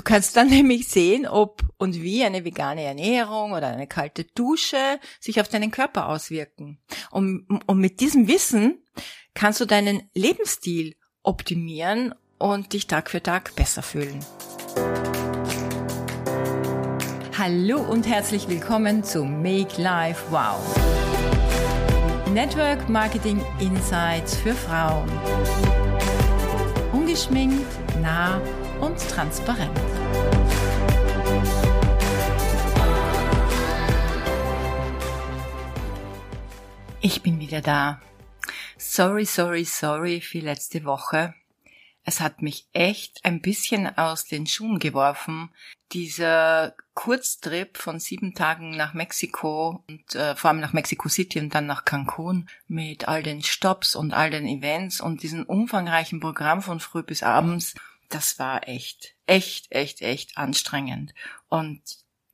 Du kannst dann nämlich sehen, ob und wie eine vegane Ernährung oder eine kalte Dusche sich auf deinen Körper auswirken. Und, und mit diesem Wissen kannst du deinen Lebensstil optimieren und dich Tag für Tag besser fühlen. Hallo und herzlich willkommen zu Make Life Wow. Network Marketing Insights für Frauen. Ungeschminkt, nah und transparent. Ich bin wieder da. Sorry, sorry, sorry für letzte Woche. Es hat mich echt ein bisschen aus den Schuhen geworfen. Dieser Kurztrip von sieben Tagen nach Mexiko und äh, vor allem nach Mexico City und dann nach Cancun mit all den Stops und all den Events und diesem umfangreichen Programm von früh bis abends das war echt, echt, echt, echt anstrengend. Und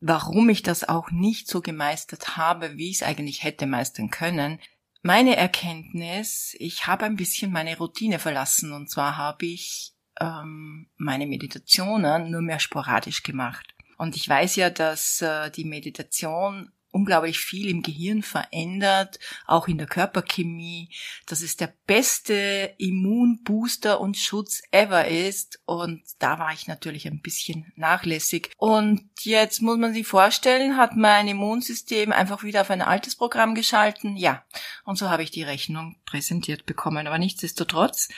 warum ich das auch nicht so gemeistert habe, wie ich es eigentlich hätte meistern können, meine Erkenntnis, ich habe ein bisschen meine Routine verlassen und zwar habe ich ähm, meine Meditationen nur mehr sporadisch gemacht. Und ich weiß ja, dass äh, die Meditation unglaublich viel im Gehirn verändert, auch in der Körperchemie, dass es der beste Immunbooster und Schutz ever ist. Und da war ich natürlich ein bisschen nachlässig. Und jetzt muss man sich vorstellen, hat mein Immunsystem einfach wieder auf ein altes Programm geschalten. Ja, und so habe ich die Rechnung präsentiert bekommen. Aber nichtsdestotrotz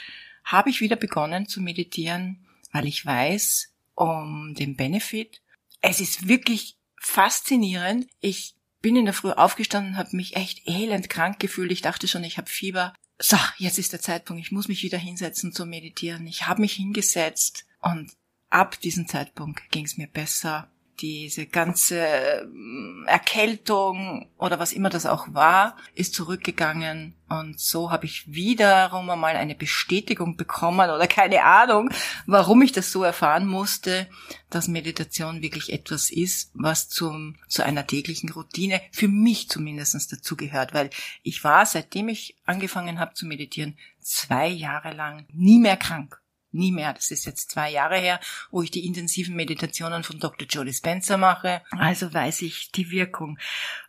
habe ich wieder begonnen zu meditieren, weil ich weiß um den Benefit. Es ist wirklich faszinierend. Ich bin in der Früh aufgestanden, habe mich echt elend krank gefühlt. Ich dachte schon, ich habe Fieber. So, jetzt ist der Zeitpunkt, ich muss mich wieder hinsetzen zu meditieren. Ich habe mich hingesetzt und ab diesem Zeitpunkt ging es mir besser diese ganze ähm, Erkältung oder was immer das auch war, ist zurückgegangen. Und so habe ich wiederum einmal eine Bestätigung bekommen oder keine Ahnung, warum ich das so erfahren musste, dass Meditation wirklich etwas ist, was zum, zu einer täglichen Routine für mich zumindest dazugehört, weil ich war, seitdem ich angefangen habe zu meditieren, zwei Jahre lang nie mehr krank nie mehr. Das ist jetzt zwei Jahre her, wo ich die intensiven Meditationen von Dr. Jodie Spencer mache. Also weiß ich die Wirkung.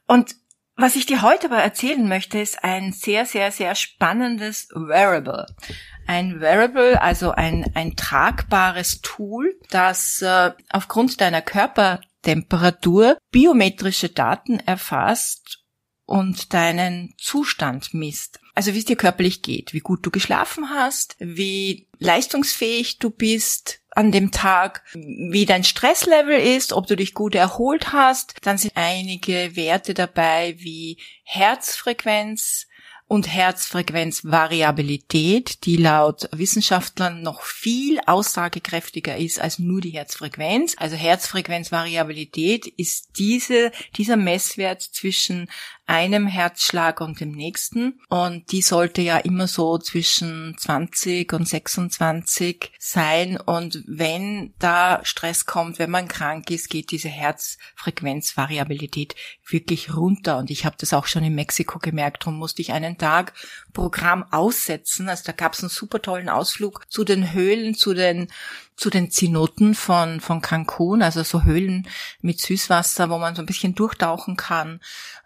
Und was ich dir heute aber erzählen möchte, ist ein sehr, sehr, sehr spannendes Wearable. Ein Wearable, also ein, ein tragbares Tool, das äh, aufgrund deiner Körpertemperatur biometrische Daten erfasst und deinen Zustand misst. Also wie es dir körperlich geht, wie gut du geschlafen hast, wie leistungsfähig du bist an dem Tag, wie dein Stresslevel ist, ob du dich gut erholt hast. Dann sind einige Werte dabei wie Herzfrequenz, und Herzfrequenzvariabilität, die laut Wissenschaftlern noch viel aussagekräftiger ist als nur die Herzfrequenz. Also Herzfrequenzvariabilität ist diese, dieser Messwert zwischen einem Herzschlag und dem nächsten. Und die sollte ja immer so zwischen 20 und 26 sein. Und wenn da Stress kommt, wenn man krank ist, geht diese Herzfrequenzvariabilität wirklich runter. Und ich habe das auch schon in Mexiko gemerkt. Darum musste ich einen Tag Programm aussetzen. Also da gab es einen super tollen Ausflug zu den Höhlen, zu den zu den Zenoten von, von Cancun, also so Höhlen mit Süßwasser, wo man so ein bisschen durchtauchen kann.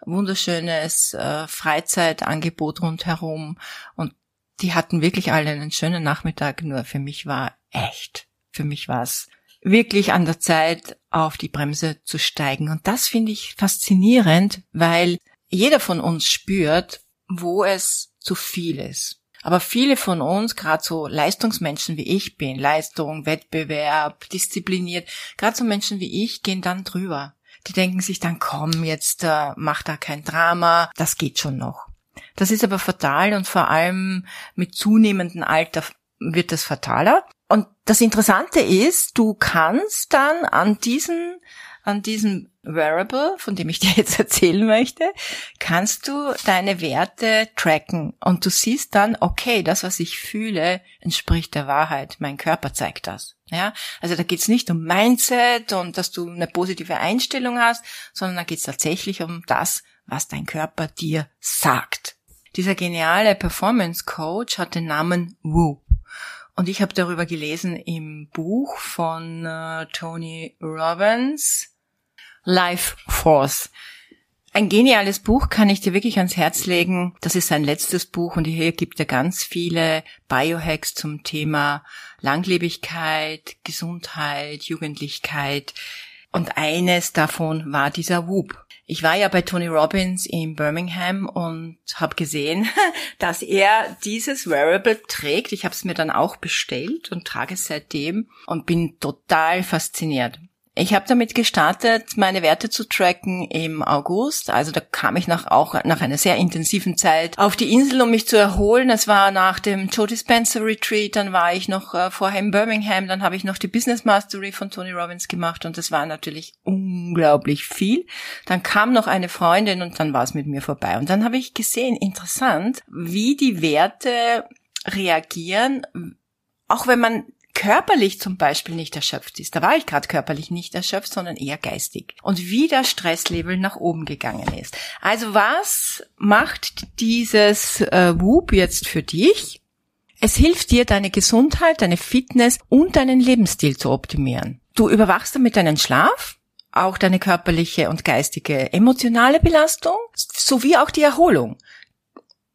Wunderschönes äh, Freizeitangebot rundherum. Und die hatten wirklich alle einen schönen Nachmittag, nur für mich war echt, für mich war es wirklich an der Zeit, auf die Bremse zu steigen. Und das finde ich faszinierend, weil jeder von uns spürt, wo es zu viel ist. Aber viele von uns, gerade so Leistungsmenschen wie ich bin, Leistung, Wettbewerb, diszipliniert, gerade so Menschen wie ich gehen dann drüber. Die denken sich dann, komm, jetzt äh, mach da kein Drama, das geht schon noch. Das ist aber fatal und vor allem mit zunehmendem Alter wird das fataler. Und das Interessante ist, du kannst dann an diesen an diesem Wearable, von dem ich dir jetzt erzählen möchte, kannst du deine Werte tracken und du siehst dann, okay, das, was ich fühle, entspricht der Wahrheit. Mein Körper zeigt das. Ja, also da geht's nicht um Mindset und dass du eine positive Einstellung hast, sondern da geht's tatsächlich um das, was dein Körper dir sagt. Dieser geniale Performance Coach hat den Namen Wu. Und ich habe darüber gelesen im Buch von äh, Tony Robbins, Life Force. Ein geniales Buch kann ich dir wirklich ans Herz legen. Das ist sein letztes Buch und hier gibt er ganz viele Biohacks zum Thema Langlebigkeit, Gesundheit, Jugendlichkeit. Und eines davon war dieser Whoop. Ich war ja bei Tony Robbins in Birmingham und habe gesehen, dass er dieses Wearable trägt. Ich habe es mir dann auch bestellt und trage es seitdem und bin total fasziniert. Ich habe damit gestartet, meine Werte zu tracken im August. Also da kam ich nach, auch nach einer sehr intensiven Zeit auf die Insel, um mich zu erholen. Es war nach dem Joe Dispenza Retreat, dann war ich noch äh, vorher in Birmingham, dann habe ich noch die Business Mastery von Tony Robbins gemacht und das war natürlich unglaublich viel. Dann kam noch eine Freundin und dann war es mit mir vorbei. Und dann habe ich gesehen, interessant, wie die Werte reagieren, auch wenn man körperlich zum Beispiel nicht erschöpft ist. Da war ich gerade körperlich nicht erschöpft, sondern eher geistig. Und wie der Stresslevel nach oben gegangen ist. Also was macht dieses äh, Whoop jetzt für dich? Es hilft dir, deine Gesundheit, deine Fitness und deinen Lebensstil zu optimieren. Du überwachst damit deinen Schlaf, auch deine körperliche und geistige emotionale Belastung sowie auch die Erholung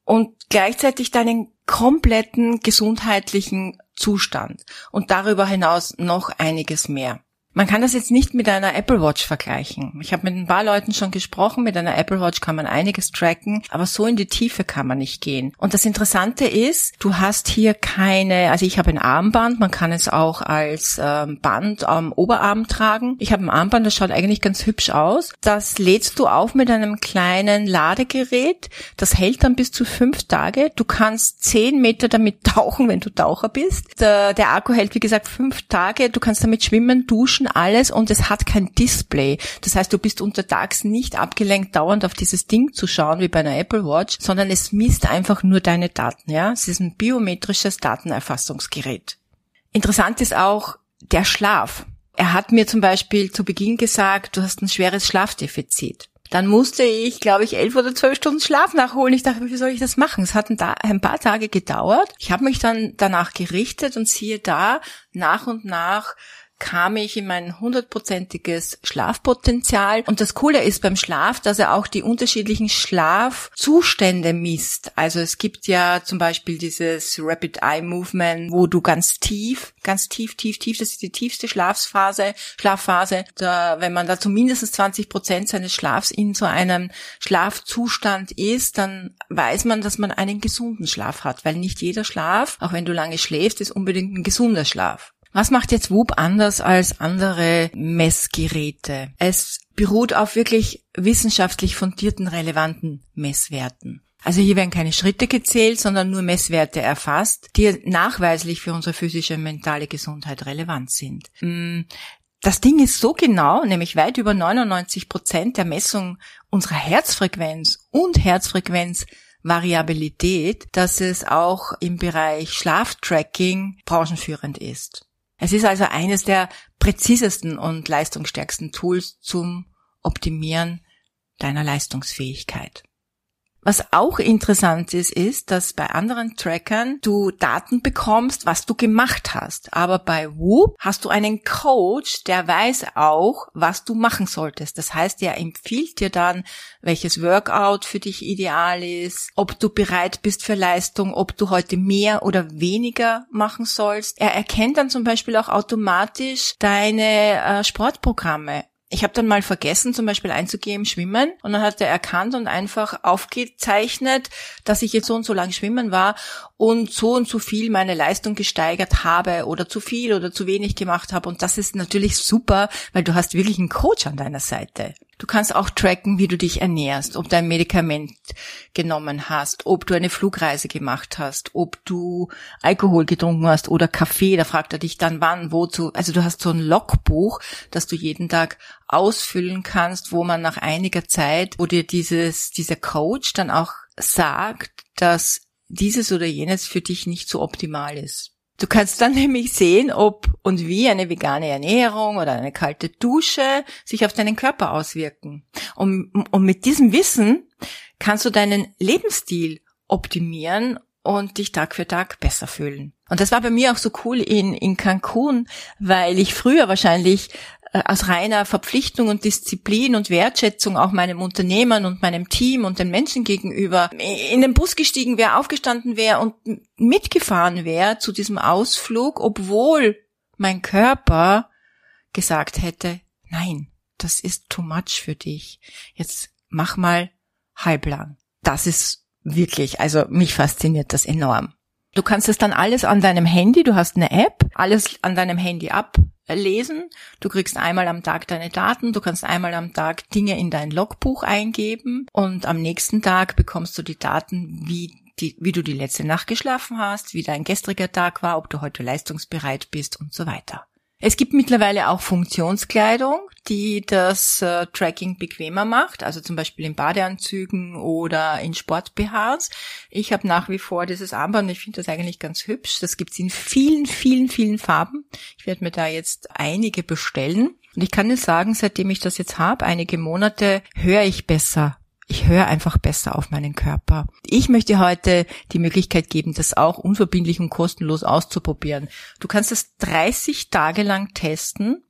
und gleichzeitig deinen kompletten gesundheitlichen Zustand und darüber hinaus noch einiges mehr. Man kann das jetzt nicht mit einer Apple Watch vergleichen. Ich habe mit ein paar Leuten schon gesprochen, mit einer Apple Watch kann man einiges tracken, aber so in die Tiefe kann man nicht gehen. Und das Interessante ist, du hast hier keine, also ich habe ein Armband, man kann es auch als ähm, Band am Oberarm tragen. Ich habe ein Armband, das schaut eigentlich ganz hübsch aus. Das lädst du auf mit einem kleinen Ladegerät. Das hält dann bis zu fünf Tage. Du kannst zehn Meter damit tauchen, wenn du Taucher bist. Der, der Akku hält, wie gesagt, fünf Tage. Du kannst damit schwimmen, duschen, Duschen, alles und es hat kein Display. Das heißt, du bist untertags nicht abgelenkt, dauernd auf dieses Ding zu schauen, wie bei einer Apple Watch, sondern es misst einfach nur deine Daten, ja. Es ist ein biometrisches Datenerfassungsgerät. Interessant ist auch der Schlaf. Er hat mir zum Beispiel zu Beginn gesagt, du hast ein schweres Schlafdefizit. Dann musste ich, glaube ich, elf oder zwölf Stunden Schlaf nachholen. Ich dachte, wie soll ich das machen? Es hat ein, paar Tage gedauert. Ich habe mich dann danach gerichtet und siehe da, nach und nach kam ich in mein hundertprozentiges Schlafpotenzial. Und das Coole ist beim Schlaf, dass er auch die unterschiedlichen Schlafzustände misst. Also es gibt ja zum Beispiel dieses Rapid Eye Movement, wo du ganz tief, ganz tief, tief, tief, das ist die tiefste Schlafphase, Schlafphase. Da, wenn man da zumindest 20 Prozent seines Schlafs in so einem Schlafzustand ist, dann weiß man, dass man einen gesunden Schlaf hat, weil nicht jeder Schlaf, auch wenn du lange schläfst, ist unbedingt ein gesunder Schlaf. Was macht jetzt Whoop anders als andere Messgeräte? Es beruht auf wirklich wissenschaftlich fundierten, relevanten Messwerten. Also hier werden keine Schritte gezählt, sondern nur Messwerte erfasst, die nachweislich für unsere physische und mentale Gesundheit relevant sind. Mm, das Ding ist so genau, nämlich weit über 99 Prozent der Messung unserer Herzfrequenz und Herzfrequenzvariabilität, dass es auch im Bereich Schlaftracking branchenführend ist. Es ist also eines der präzisesten und leistungsstärksten Tools zum Optimieren deiner Leistungsfähigkeit. Was auch interessant ist, ist, dass bei anderen Trackern du Daten bekommst, was du gemacht hast. Aber bei Whoop hast du einen Coach, der weiß auch, was du machen solltest. Das heißt, er empfiehlt dir dann, welches Workout für dich ideal ist, ob du bereit bist für Leistung, ob du heute mehr oder weniger machen sollst. Er erkennt dann zum Beispiel auch automatisch deine äh, Sportprogramme ich habe dann mal vergessen, zum Beispiel einzugeben, schwimmen. Und dann hat er erkannt und einfach aufgezeichnet, dass ich jetzt so und so lang schwimmen war und so und so viel meine Leistung gesteigert habe oder zu viel oder zu wenig gemacht habe. Und das ist natürlich super, weil du hast wirklich einen Coach an deiner Seite. Du kannst auch tracken, wie du dich ernährst, ob du ein Medikament genommen hast, ob du eine Flugreise gemacht hast, ob du Alkohol getrunken hast oder Kaffee. Da fragt er dich dann wann, wozu. Also du hast so ein Logbuch, das du jeden Tag ausfüllen kannst, wo man nach einiger Zeit, wo dir dieses, dieser Coach dann auch sagt, dass dieses oder jenes für dich nicht so optimal ist. Du kannst dann nämlich sehen, ob und wie eine vegane Ernährung oder eine kalte Dusche sich auf deinen Körper auswirken. Und, und mit diesem Wissen kannst du deinen Lebensstil optimieren und dich Tag für Tag besser fühlen. Und das war bei mir auch so cool in, in Cancun, weil ich früher wahrscheinlich aus reiner Verpflichtung und Disziplin und Wertschätzung auch meinem Unternehmen und meinem Team und den Menschen gegenüber in den Bus gestiegen wäre, aufgestanden wäre und mitgefahren wäre zu diesem Ausflug, obwohl mein Körper gesagt hätte, nein, das ist too much für dich. Jetzt mach mal halblang. Das ist wirklich, also mich fasziniert das enorm. Du kannst es dann alles an deinem Handy, du hast eine App, alles an deinem Handy ablesen. Du kriegst einmal am Tag deine Daten, du kannst einmal am Tag Dinge in dein Logbuch eingeben und am nächsten Tag bekommst du die Daten, wie die, wie du die letzte Nacht geschlafen hast, wie dein gestriger Tag war, ob du heute leistungsbereit bist und so weiter. Es gibt mittlerweile auch Funktionskleidung, die das äh, Tracking bequemer macht, also zum Beispiel in Badeanzügen oder in Sport-BHs. Ich habe nach wie vor dieses Armband, ich finde das eigentlich ganz hübsch. Das gibt's in vielen, vielen, vielen Farben. Ich werde mir da jetzt einige bestellen. Und ich kann dir sagen, seitdem ich das jetzt habe, einige Monate, höre ich besser ich höre einfach besser auf meinen Körper. Ich möchte heute die Möglichkeit geben, das auch unverbindlich und kostenlos auszuprobieren. Du kannst es 30 Tage lang testen,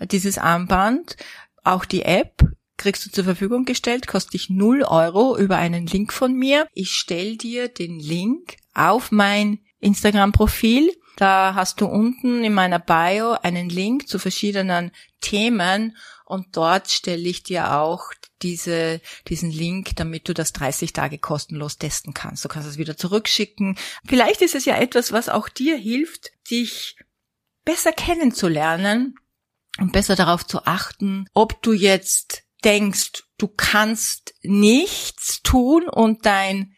dieses Armband. Auch die App kriegst du zur Verfügung gestellt, kostet dich 0 Euro über einen Link von mir. Ich stell dir den Link auf mein Instagram-Profil. Da hast du unten in meiner Bio einen Link zu verschiedenen Themen und dort stelle ich dir auch diese, diesen Link, damit du das 30 Tage kostenlos testen kannst. Du kannst es wieder zurückschicken. Vielleicht ist es ja etwas, was auch dir hilft, dich besser kennenzulernen und besser darauf zu achten, ob du jetzt denkst, du kannst nichts tun und dein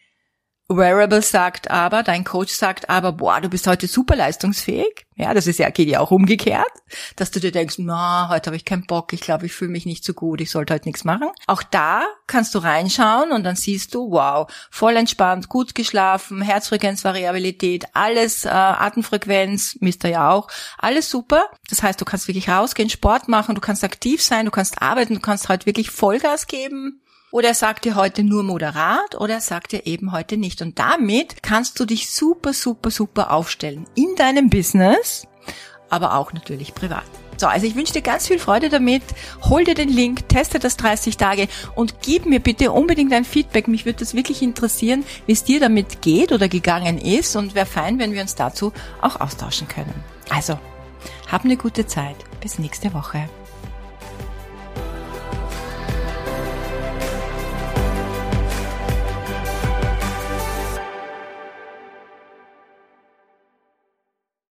Wearable sagt aber, dein Coach sagt aber, boah, du bist heute super leistungsfähig. Ja, das ist ja, geht ja auch umgekehrt, dass du dir denkst, na, heute habe ich keinen Bock, ich glaube, ich fühle mich nicht so gut, ich sollte heute nichts machen. Auch da kannst du reinschauen und dann siehst du, wow, voll entspannt, gut geschlafen, Herzfrequenzvariabilität, alles, äh, Atemfrequenz, misst er ja auch, alles super. Das heißt, du kannst wirklich rausgehen, Sport machen, du kannst aktiv sein, du kannst arbeiten, du kannst heute wirklich Vollgas geben oder er sagt dir heute nur moderat oder er sagt dir eben heute nicht. Und damit kannst du dich super, super, super aufstellen in deinem Business, aber auch natürlich privat. So, also ich wünsche dir ganz viel Freude damit. Hol dir den Link, teste das 30 Tage und gib mir bitte unbedingt ein Feedback. Mich würde das wirklich interessieren, wie es dir damit geht oder gegangen ist und wäre fein, wenn wir uns dazu auch austauschen können. Also, hab eine gute Zeit. Bis nächste Woche.